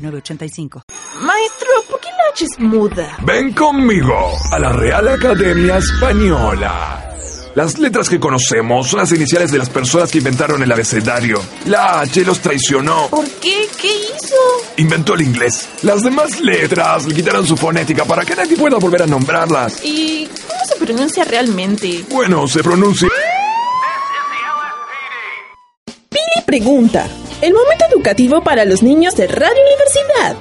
906985. Maestro, ¿por qué la H es muda? Ven conmigo a la Real Academia Española. Las letras que conocemos son las iniciales de las personas que inventaron el abecedario. La H los traicionó. ¿Por qué? ¿Qué hizo? Inventó el inglés. Las demás letras le quitaron su fonética para que nadie pueda volver a nombrarlas. ¿Y cómo se pronuncia realmente? Bueno, se pronuncia... Pili pregunta. El momento educativo para los niños de Radio Universidad.